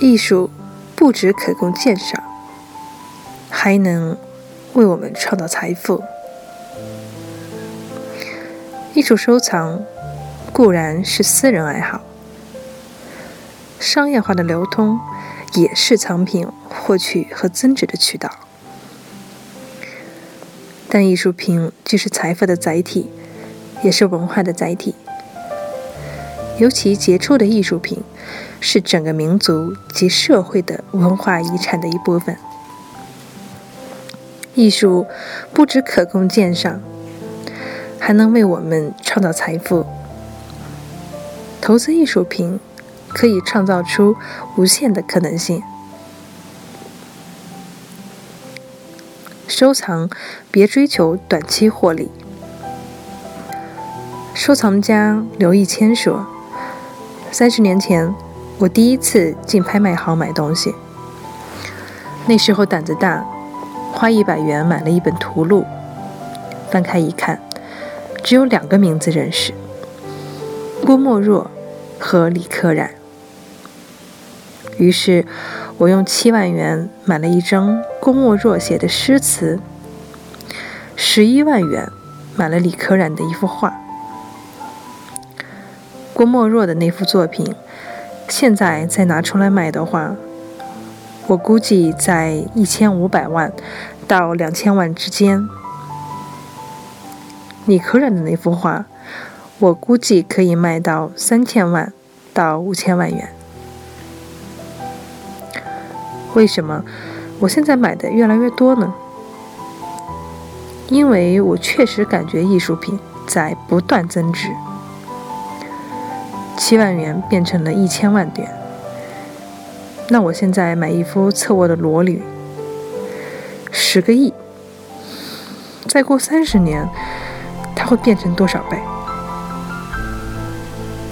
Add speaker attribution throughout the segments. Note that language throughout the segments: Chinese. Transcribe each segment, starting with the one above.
Speaker 1: 艺术不只可供鉴赏，还能为我们创造财富。艺术收藏固然是私人爱好，商业化的流通也是藏品获取和增值的渠道。但艺术品既是财富的载体，也是文化的载体。尤其杰出的艺术品，是整个民族及社会的文化遗产的一部分。艺术不只可供鉴赏，还能为我们创造财富。投资艺术品可以创造出无限的可能性。收藏别追求短期获利。收藏家刘义谦说。三十年前，我第一次进拍卖行买东西。那时候胆子大，花一百元买了一本图录。翻开一看，只有两个名字认识：郭沫若和李可染。于是，我用七万元买了一张郭沫若写的诗词，十一万元买了李可染的一幅画。郭沫若的那幅作品，现在再拿出来卖的话，我估计在一千五百万到两千万之间。李可染的那幅画，我估计可以卖到三千万到五千万元。为什么我现在买的越来越多呢？因为我确实感觉艺术品在不断增值。七万元变成了一千万元，那我现在买一幅侧卧的裸女，十个亿，再过三十年，它会变成多少倍？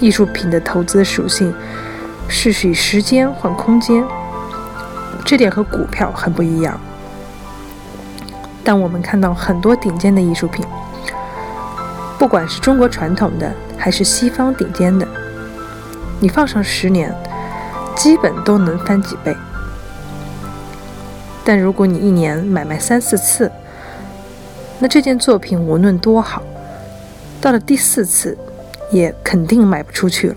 Speaker 1: 艺术品的投资属性是以时间换空间，这点和股票很不一样。但我们看到很多顶尖的艺术品，不管是中国传统的还是西方顶尖的。你放上十年，基本都能翻几倍。但如果你一年买卖三四次，那这件作品无论多好，到了第四次，也肯定卖不出去了。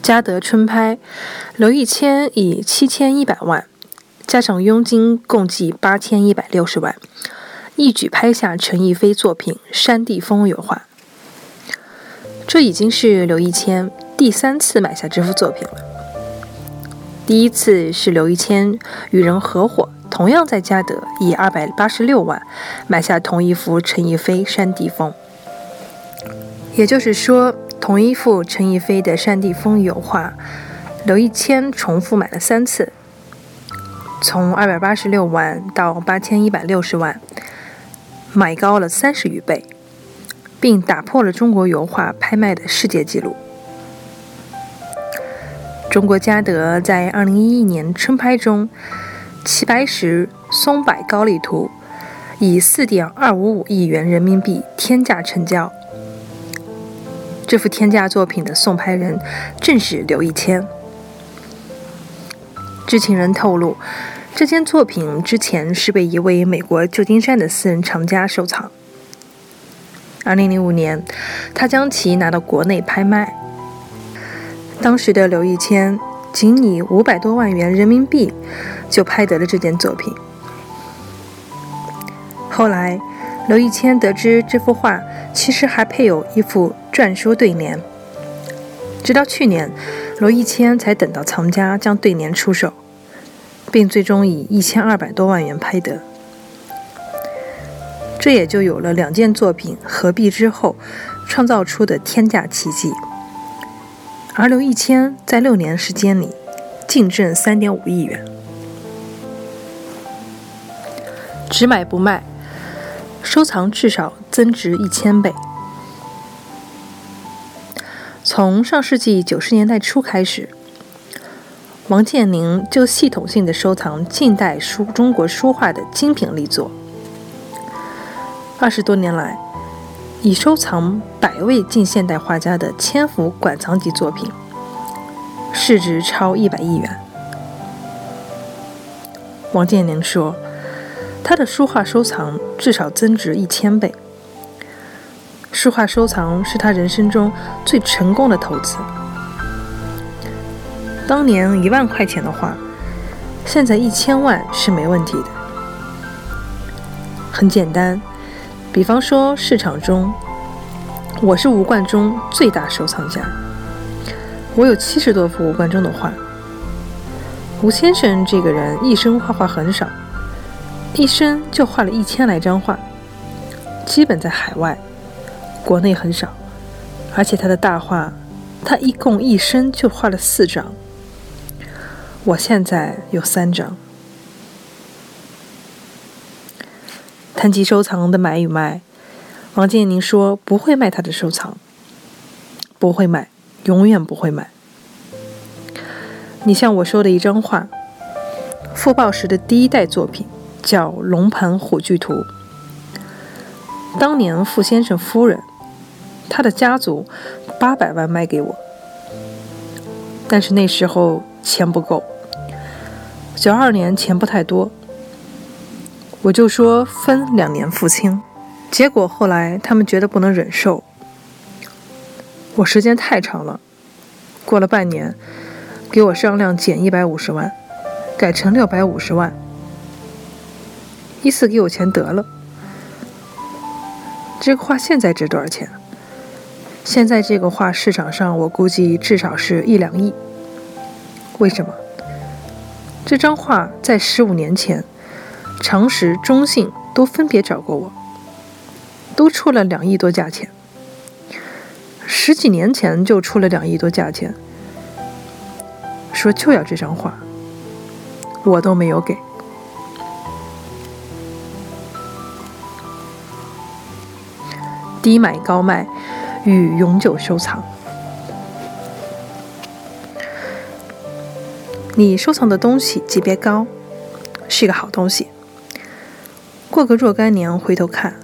Speaker 1: 嘉德春拍，刘义谦以七千一百万，加上佣金，共计八千一百六十万，一举拍下陈逸飞作品《山地风》油画。这已经是刘一谦第三次买下这幅作品了。第一次是刘一谦与人合伙，同样在嘉德以二百八十六万买下同一幅陈逸飞《山地风》。也就是说，同一幅陈逸飞的《山地风》油画，刘一谦重复买了三次，从二百八十六万到八千一百六十万，买高了三十余倍。并打破了中国油画拍卖的世界纪录。中国嘉德在2011年春拍中，齐白石松柏高丽图以4.255亿元人民币天价成交。这幅天价作品的送拍人正是刘一谦。知情人透露，这件作品之前是被一位美国旧金山的私人藏家收藏。二零零五年，他将其拿到国内拍卖。当时的刘义谦仅以五百多万元人民币就拍得了这件作品。后来，刘义谦得知这幅画其实还配有一副篆书对联，直到去年，刘义谦才等到藏家将对联出手，并最终以一千二百多万元拍得。这也就有了两件作品合璧之后创造出的天价奇迹。而刘一谦在六年时间里净挣三点五亿元，只买不卖，收藏至少增值一千倍。从上世纪九十年代初开始，王健林就系统性的收藏近代书中国书画的精品力作。二十多年来，已收藏百位近现代画家的千幅馆藏级作品，市值超一百亿元。王健林说：“他的书画收藏至少增值一千倍。书画收藏是他人生中最成功的投资。当年一万块钱的画，现在一千万是没问题的。很简单。”比方说，市场中，我是吴冠中最大收藏家，我有七十多幅吴冠中的画。吴先生这个人一生画画很少，一生就画了一千来张画，基本在海外，国内很少。而且他的大画，他一共一生就画了四张，我现在有三张。谈及收藏的买与卖，王健林说不会卖他的收藏，不会卖，永远不会卖。你像我说的一张画，傅抱石的第一代作品叫《龙盘虎踞图》，当年傅先生夫人，他的家族八百万卖给我，但是那时候钱不够，九二年钱不太多。我就说分两年付清，结果后来他们觉得不能忍受，我时间太长了，过了半年，给我商量减一百五十万，改成六百五十万，一次给我钱得了。这个画现在值多少钱？现在这个画市场上我估计至少是一两亿。为什么？这张画在十五年前。常识、中信都分别找过我，都出了两亿多价钱。十几年前就出了两亿多价钱，说就要这张画，我都没有给。低买高卖与永久收藏，你收藏的东西级别高，是一个好东西。过个若干年回头看，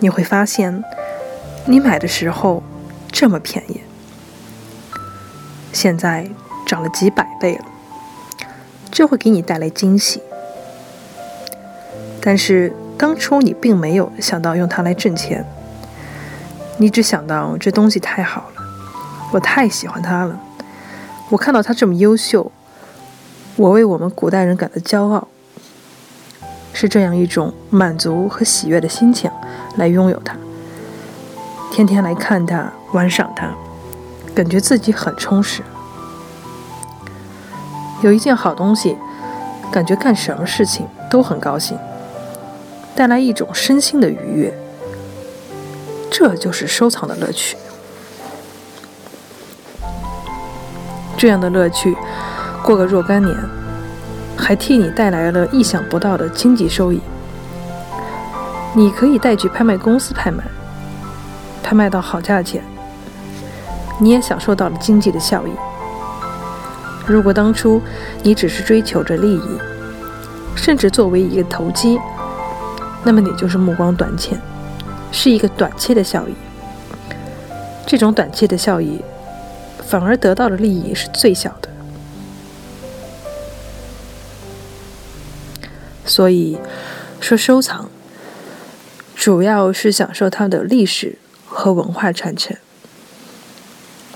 Speaker 1: 你会发现，你买的时候这么便宜，现在涨了几百倍了，这会给你带来惊喜。但是当初你并没有想到用它来挣钱，你只想到这东西太好了，我太喜欢它了，我看到它这么优秀，我为我们古代人感到骄傲。是这样一种满足和喜悦的心情来拥有它，天天来看它、玩赏它，感觉自己很充实。有一件好东西，感觉干什么事情都很高兴，带来一种身心的愉悦。这就是收藏的乐趣。这样的乐趣，过个若干年。还替你带来了意想不到的经济收益。你可以带去拍卖公司拍卖，拍卖到好价钱，你也享受到了经济的效益。如果当初你只是追求着利益，甚至作为一个投机，那么你就是目光短浅，是一个短期的效益。这种短期的效益，反而得到的利益是最小的。所以，说收藏，主要是享受它的历史和文化传承，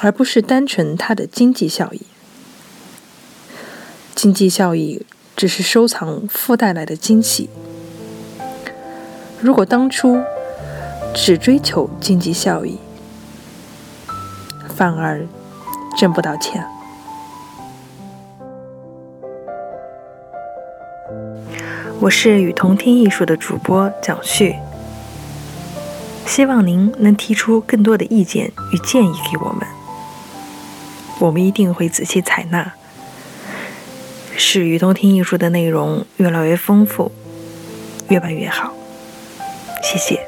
Speaker 1: 而不是单纯它的经济效益。经济效益只是收藏附带来的惊喜。如果当初只追求经济效益，反而挣不到钱。我是雨桐听艺术的主播蒋旭，希望您能提出更多的意见与建议给我们，我们一定会仔细采纳，使雨桐听艺术的内容越来越丰富，越办越好。谢谢。